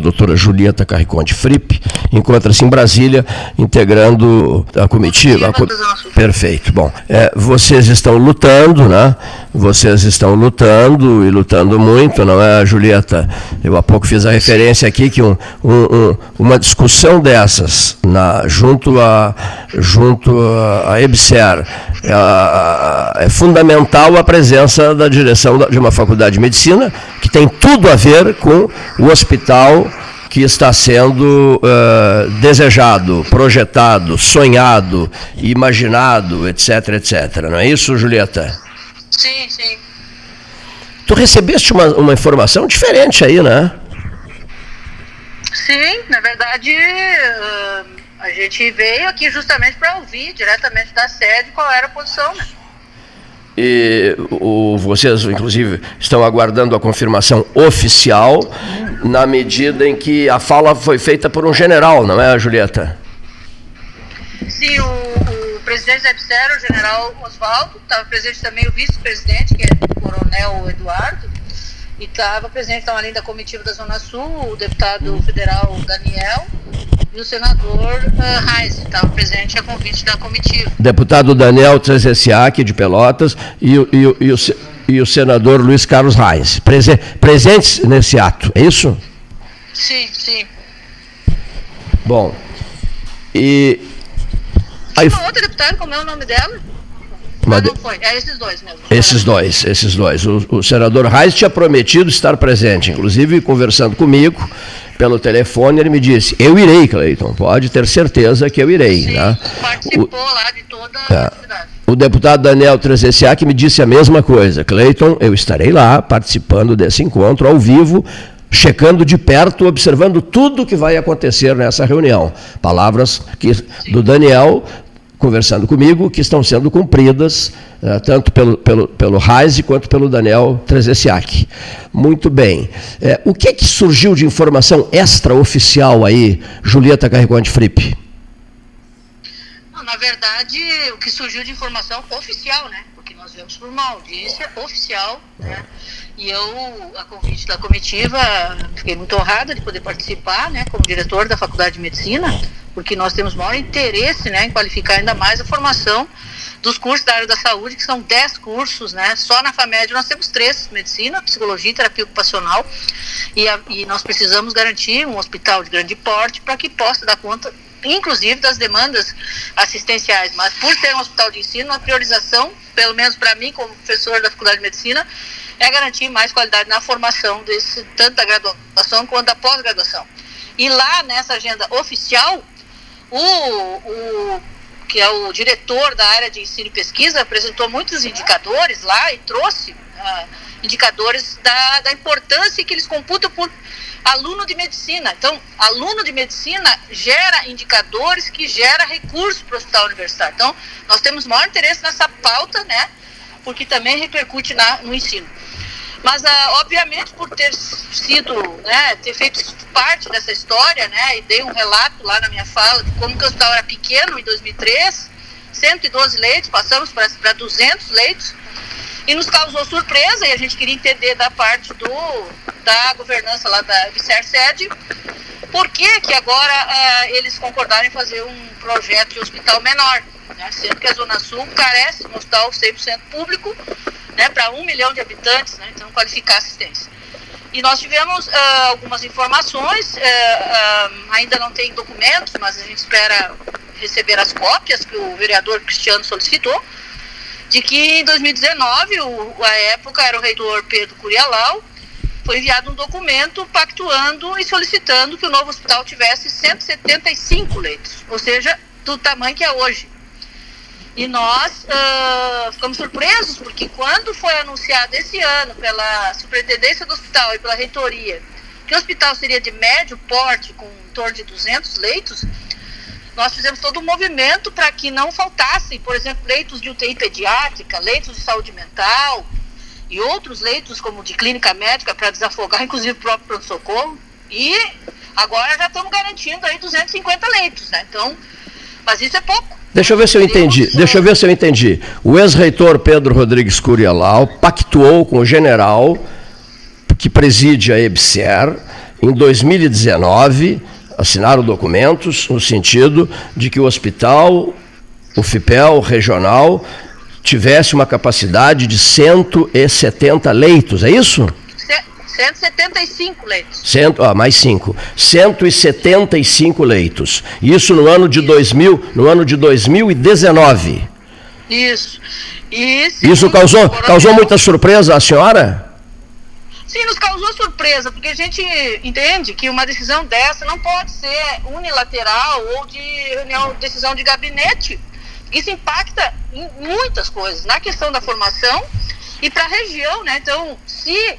doutora Julieta Carriconde Fripp, encontra-se em Brasília, integrando a comitiva. Perfeito. Bom, é, vocês estão lutando, né? Vocês estão lutando e lutando muito, não é, Julieta? Eu há pouco fiz a referência aqui que um, um, um, uma discussão dessas, na, junto a junto a, a EBSER, é, é fundamental a presença da direção de uma faculdade de medicina que tem tudo a ver com o hospital que está sendo uh, desejado, projetado, sonhado, imaginado, etc, etc. Não é isso, Julieta? Sim, sim. Tu recebeste uma, uma informação diferente aí, né? Sim, na verdade, uh, a gente veio aqui justamente para ouvir diretamente da sede qual era a posição, né? E o, vocês, inclusive, estão aguardando a confirmação oficial, na medida em que a fala foi feita por um general, não é, Julieta? Sim, o, o presidente da EBSER, o general Oswaldo, estava presente também o vice-presidente, que é o coronel Eduardo, e estava presente então, além da comitiva da Zona Sul, o deputado federal Daniel, e o senador uh, Reis, que estava presente a convite da comitiva. Deputado Daniel Trezessiak, de Pelotas, e, e, e, o, e o senador Luiz Carlos Reis, prese, presentes nesse ato, é isso? Sim, sim. Bom, e... Aí... Uma outra deputada, como é o nome dela? Mas não foi, é esses dois mesmo. Esses dois, esses dois. O, o senador Reis tinha prometido estar presente, inclusive conversando comigo, pelo telefone, ele me disse: Eu irei, Cleiton, pode ter certeza que eu irei. Sim, né? Participou o, lá de toda é, a cidade. O deputado Daniel Trezessiak me disse a mesma coisa. Cleiton, eu estarei lá participando desse encontro ao vivo, checando de perto, observando tudo que vai acontecer nessa reunião. Palavras que, do Daniel conversando comigo que estão sendo cumpridas, uh, tanto pelo, pelo, pelo Reise quanto pelo Daniel Trezessiak. Muito bem. É, o que, que surgiu de informação extraoficial aí, Julieta Carregante Fripp? Na verdade, o que surgiu de informação oficial, né? Porque nós vemos por uma audiência oficial, né? E eu, a convite da comitiva, fiquei muito honrada de poder participar, né? Como diretor da Faculdade de Medicina porque nós temos maior interesse né, em qualificar ainda mais a formação dos cursos da área da saúde, que são 10 cursos, né? Só na FAMED nós temos três, medicina, psicologia e terapia ocupacional, e, a, e nós precisamos garantir um hospital de grande porte para que possa dar conta, inclusive, das demandas assistenciais. Mas por ser um hospital de ensino, a priorização, pelo menos para mim, como professor da Faculdade de Medicina, é garantir mais qualidade na formação, desse, tanto da graduação quanto da pós-graduação. E lá, nessa agenda oficial, o, o que é o diretor da área de ensino e pesquisa, apresentou muitos indicadores lá e trouxe uh, indicadores da, da importância que eles computam por aluno de medicina. Então, aluno de medicina gera indicadores que gera recursos para o hospital universitário. Então, nós temos maior interesse nessa pauta, né? Porque também repercute na, no ensino. Mas, ah, obviamente, por ter sido, né, ter feito parte dessa história, né, e dei um relato lá na minha fala de como que o hospital era pequeno em 2003, 112 leitos, passamos para 200 leitos, e nos causou surpresa, e a gente queria entender da parte do, da governança lá da Vicer Sede, por que que agora ah, eles concordaram em fazer um projeto de hospital menor, né, sendo que a Zona Sul carece de um hospital 100% público, né, para um milhão de habitantes, né, então qualificar assistência. E nós tivemos uh, algumas informações, uh, uh, ainda não tem documentos, mas a gente espera receber as cópias que o vereador Cristiano solicitou, de que em 2019, o, a época era o reitor Pedro Curialau, foi enviado um documento pactuando e solicitando que o novo hospital tivesse 175 leitos, ou seja, do tamanho que é hoje. E nós uh, ficamos surpresos, porque quando foi anunciado esse ano pela Superintendência do Hospital e pela Reitoria que o hospital seria de médio porte, com em torno de 200 leitos, nós fizemos todo um movimento para que não faltassem, por exemplo, leitos de UTI pediátrica, leitos de saúde mental e outros leitos como de clínica médica para desafogar, inclusive o próprio pronto-socorro. E agora já estamos garantindo aí 250 leitos, né? Então, mas isso é pouco. Deixa eu ver se eu entendi. Deixa eu ver se eu entendi. O ex-reitor Pedro Rodrigues Curialau pactuou com o general que preside a EBSER em 2019, assinaram documentos no sentido de que o hospital, o FIPEL regional, tivesse uma capacidade de 170 leitos, é isso? 175 leitos. Cento, ah, mais 5. 175 leitos. Isso no ano de 2000, no ano de 2019. Isso. Isso causou, causou muita surpresa à senhora? Sim, nos causou surpresa, porque a gente entende que uma decisão dessa não pode ser unilateral ou de reunião, decisão de gabinete. Isso impacta em muitas coisas, na questão da formação e para a região, né? Então, se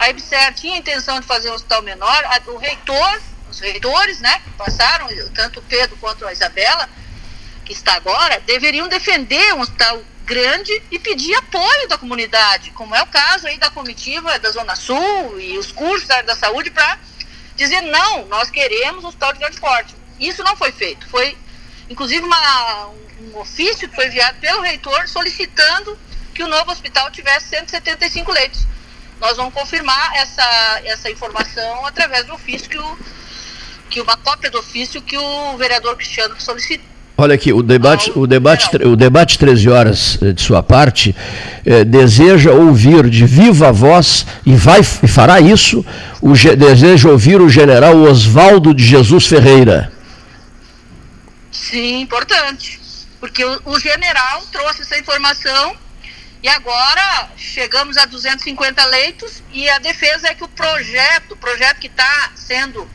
a EBSER tinha a intenção de fazer um hospital menor, a, o reitor, os reitores, né, que passaram, tanto o Pedro quanto a Isabela, que está agora, deveriam defender um hospital grande e pedir apoio da comunidade, como é o caso aí da comitiva da Zona Sul e os cursos da área da saúde para dizer não, nós queremos um hospital de grande porte. Isso não foi feito. Foi, inclusive, uma, um, um ofício que foi enviado pelo reitor solicitando que o novo hospital tivesse 175 leitos. Nós vamos confirmar essa, essa informação através do ofício que o que uma cópia do ofício que o vereador Cristiano solicitou Olha aqui, o debate, o debate, o debate 13 horas eh, de sua parte eh, deseja ouvir de viva voz e vai e fará isso. O, deseja ouvir o general Oswaldo de Jesus Ferreira. Sim, importante, porque o, o general trouxe essa informação e agora chegamos a 250 leitos e a defesa é que o projeto, o projeto que está sendo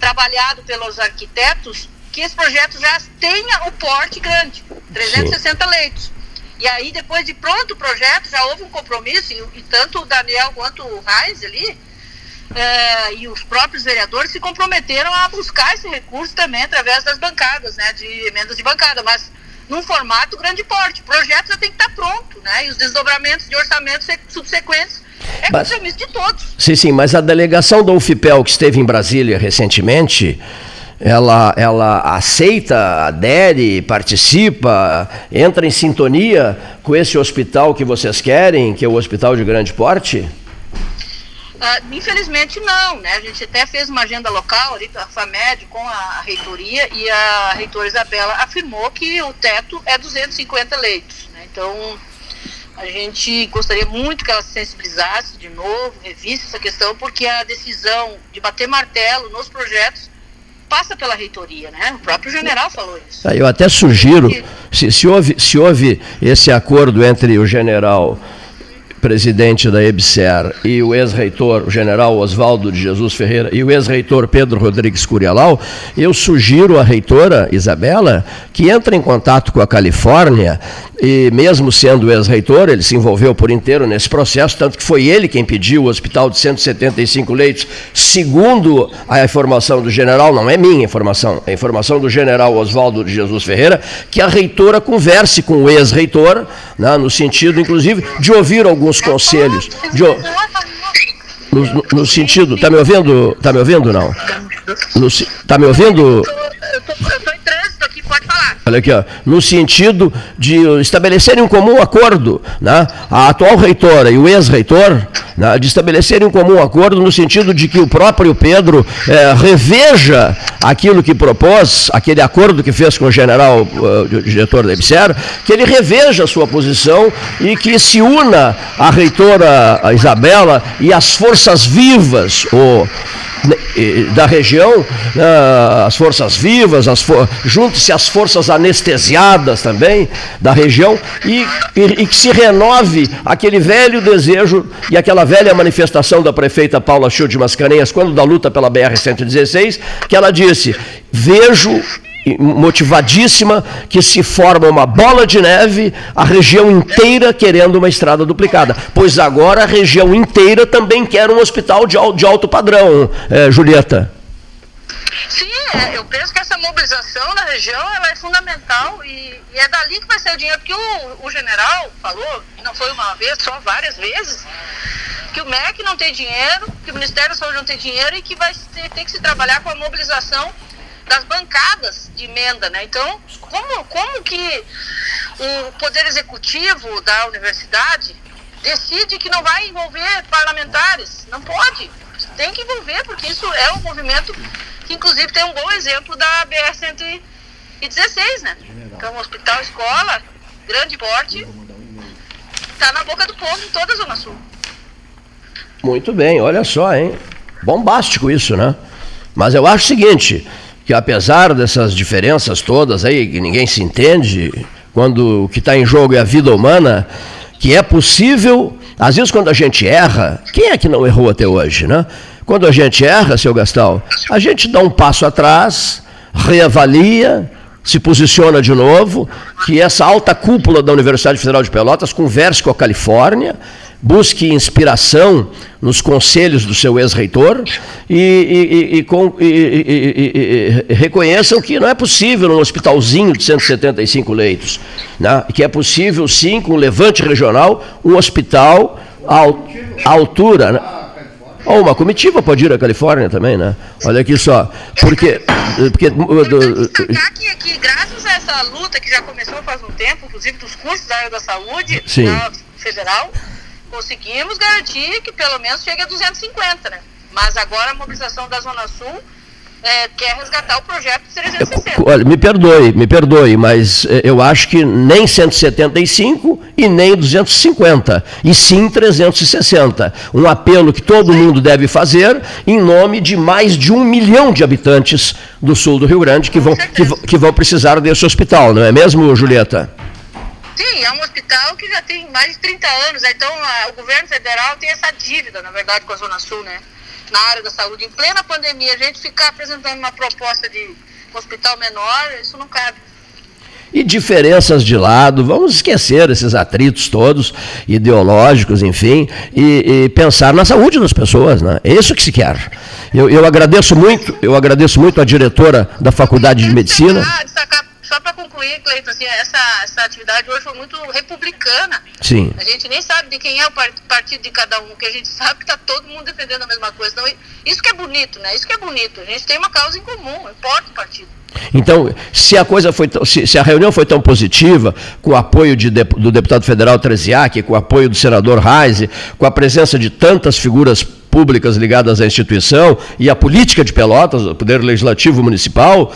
trabalhado pelos arquitetos que esse projeto já tenha o porte grande, 360 Sim. leitos. E aí, depois de pronto o projeto, já houve um compromisso, e, e tanto o Daniel quanto o Reis ali, é, e os próprios vereadores se comprometeram a buscar esse recurso também através das bancadas, né, de emendas de bancada, mas num formato grande porte. O projeto já tem que estar pronto, né, e os desdobramentos de orçamentos subsequentes é compromisso de todos. Sim, sim, mas a delegação do UFIPEL que esteve em Brasília recentemente ela, ela aceita, adere, participa, entra em sintonia com esse hospital que vocês querem, que é o hospital de grande porte? Uh, infelizmente não, né? A gente até fez uma agenda local ali, a FAMED, com a, reitoria, e a reitora Isabela afirmou que o teto é 250 leitos. Né? Então, a gente gostaria muito que ela se sensibilizasse de novo, revisse essa questão, porque a decisão de bater martelo nos projetos passa pela reitoria, né? O próprio general falou isso. Eu até sugiro, se, se, houve, se houve esse acordo entre o general presidente da EBSER, e o ex-reitor, o general Oswaldo de Jesus Ferreira, e o ex-reitor Pedro Rodrigues Curialau, eu sugiro à reitora Isabela que entre em contato com a Califórnia, e mesmo sendo ex-reitor, ele se envolveu por inteiro nesse processo, tanto que foi ele quem pediu o hospital de 175 leitos, segundo a informação do general, não é minha informação, é informação do general Oswaldo de Jesus Ferreira, que a reitora converse com o ex-reitor, né, no sentido, inclusive, de ouvir alguns conselhos. De, no, no, sentido, tá me ouvindo? Tá me ouvindo não? No, tá me ouvindo? Eu tô, eu tô em trânsito aqui, pode falar. Olha aqui, ó, no sentido de estabelecerem um comum acordo, né? A atual reitora e o ex-reitor, né, de estabelecerem um comum acordo no sentido de que o próprio Pedro é, reveja aquilo que propôs, aquele acordo que fez com o general, o diretor da que ele reveja a sua posição e que se una a reitora Isabela e as forças vivas, o da região, né, as forças vivas, as for, junte-se às forças anestesiadas também da região e, e, e, que se renove aquele velho desejo e aquela velha manifestação da prefeita Paula Schild de Mascarenhas, quando da luta pela BR-116, que ela disse: vejo motivadíssima que se forma uma bola de neve, a região inteira querendo uma estrada duplicada. Pois agora a região inteira também quer um hospital de, de alto padrão, é, Julieta. Sim, é, eu penso que essa mobilização na região ela é fundamental e, e é dali que vai ser o dinheiro, porque o, o general falou, não foi uma vez, só várias vezes, que o MEC não tem dinheiro, que o Ministério da Saúde não tem dinheiro e que vai ter, ter que se trabalhar com a mobilização das bancadas de emenda, né? Então, como, como que o Poder Executivo da universidade decide que não vai envolver parlamentares? Não pode. tem que envolver, porque isso é um movimento que inclusive tem um bom exemplo da BR-116, né? É um hospital escola, grande porte, está na boca do povo em toda a Zona Sul. Muito bem, olha só, hein? Bombástico isso, né? Mas eu acho o seguinte, que apesar dessas diferenças todas aí, que ninguém se entende, quando o que está em jogo é a vida humana, que é possível, às vezes quando a gente erra, quem é que não errou até hoje, né? Quando a gente erra, seu Gastal, a gente dá um passo atrás, reavalia, se posiciona de novo, que essa alta cúpula da Universidade Federal de Pelotas converse com a Califórnia, busque inspiração nos conselhos do seu ex-reitor e, e, e, e, reconheçam que não é possível num hospitalzinho de 175 leitos, né? que é possível sim, com um levante regional, um hospital à altura. Né? Ou uma comitiva pode ir à Califórnia também, né? Olha aqui só. Porque. porque destacar que, que graças a essa luta que já começou faz um tempo, inclusive dos cursos da área da saúde Sim. federal, conseguimos garantir que pelo menos chegue a 250, né? Mas agora a mobilização da Zona Sul é, quer resgatar o projeto de 360. Olha, me perdoe, me perdoe, mas é, eu acho que nem 175 e nem 250, e sim 360. Um apelo que todo mundo deve fazer em nome de mais de um milhão de habitantes do sul do Rio Grande que vão, que, que vão precisar desse hospital, não é mesmo, Julieta? Sim, é um hospital que já tem mais de 30 anos, né? então a, o governo federal tem essa dívida, na verdade, com a Zona Sul, né? Na área da saúde. Em plena pandemia, a gente ficar apresentando uma proposta de hospital menor, isso não cabe. E diferenças de lado, vamos esquecer esses atritos todos, ideológicos, enfim, e, e pensar na saúde das pessoas, né? É isso que se quer. Eu, eu agradeço muito, eu agradeço muito a diretora da Faculdade de Medicina. Concluir, Cleiton, assim, essa, essa atividade hoje foi muito republicana. Sim. A gente nem sabe de quem é o partido de cada um, que a gente sabe que está todo mundo defendendo a mesma coisa. Então, isso que é bonito, né? Isso que é bonito. A gente tem uma causa em comum, não importa o partido. Então, se a coisa foi se, se, a reunião foi tão positiva, com o apoio de, do deputado federal Treziak, com o apoio do senador Reise, com a presença de tantas figuras públicas ligadas à instituição e à política de Pelotas, o poder legislativo municipal,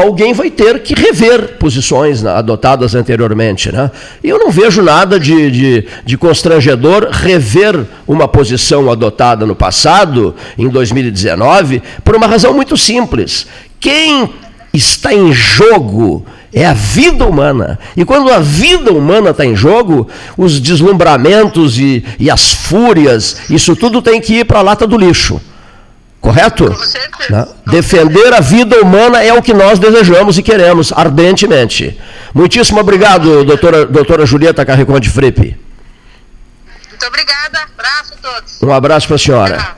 alguém vai ter que rever posições adotadas anteriormente. Né? E eu não vejo nada de, de, de, constrangedor rever uma posição adotada no passado, em 2019, por uma razão muito simples. Quem está em jogo é a vida humana. E quando a vida humana está em jogo, os deslumbramentos e, e as fúrias, isso tudo tem que ir para a lata do lixo. Correto? Né? Defender a vida humana é o que nós desejamos e queremos ardentemente. Muitíssimo obrigado, doutora, doutora Julieta Carriconde Fripe. Muito obrigada. Abraço a todos. Um abraço para a senhora.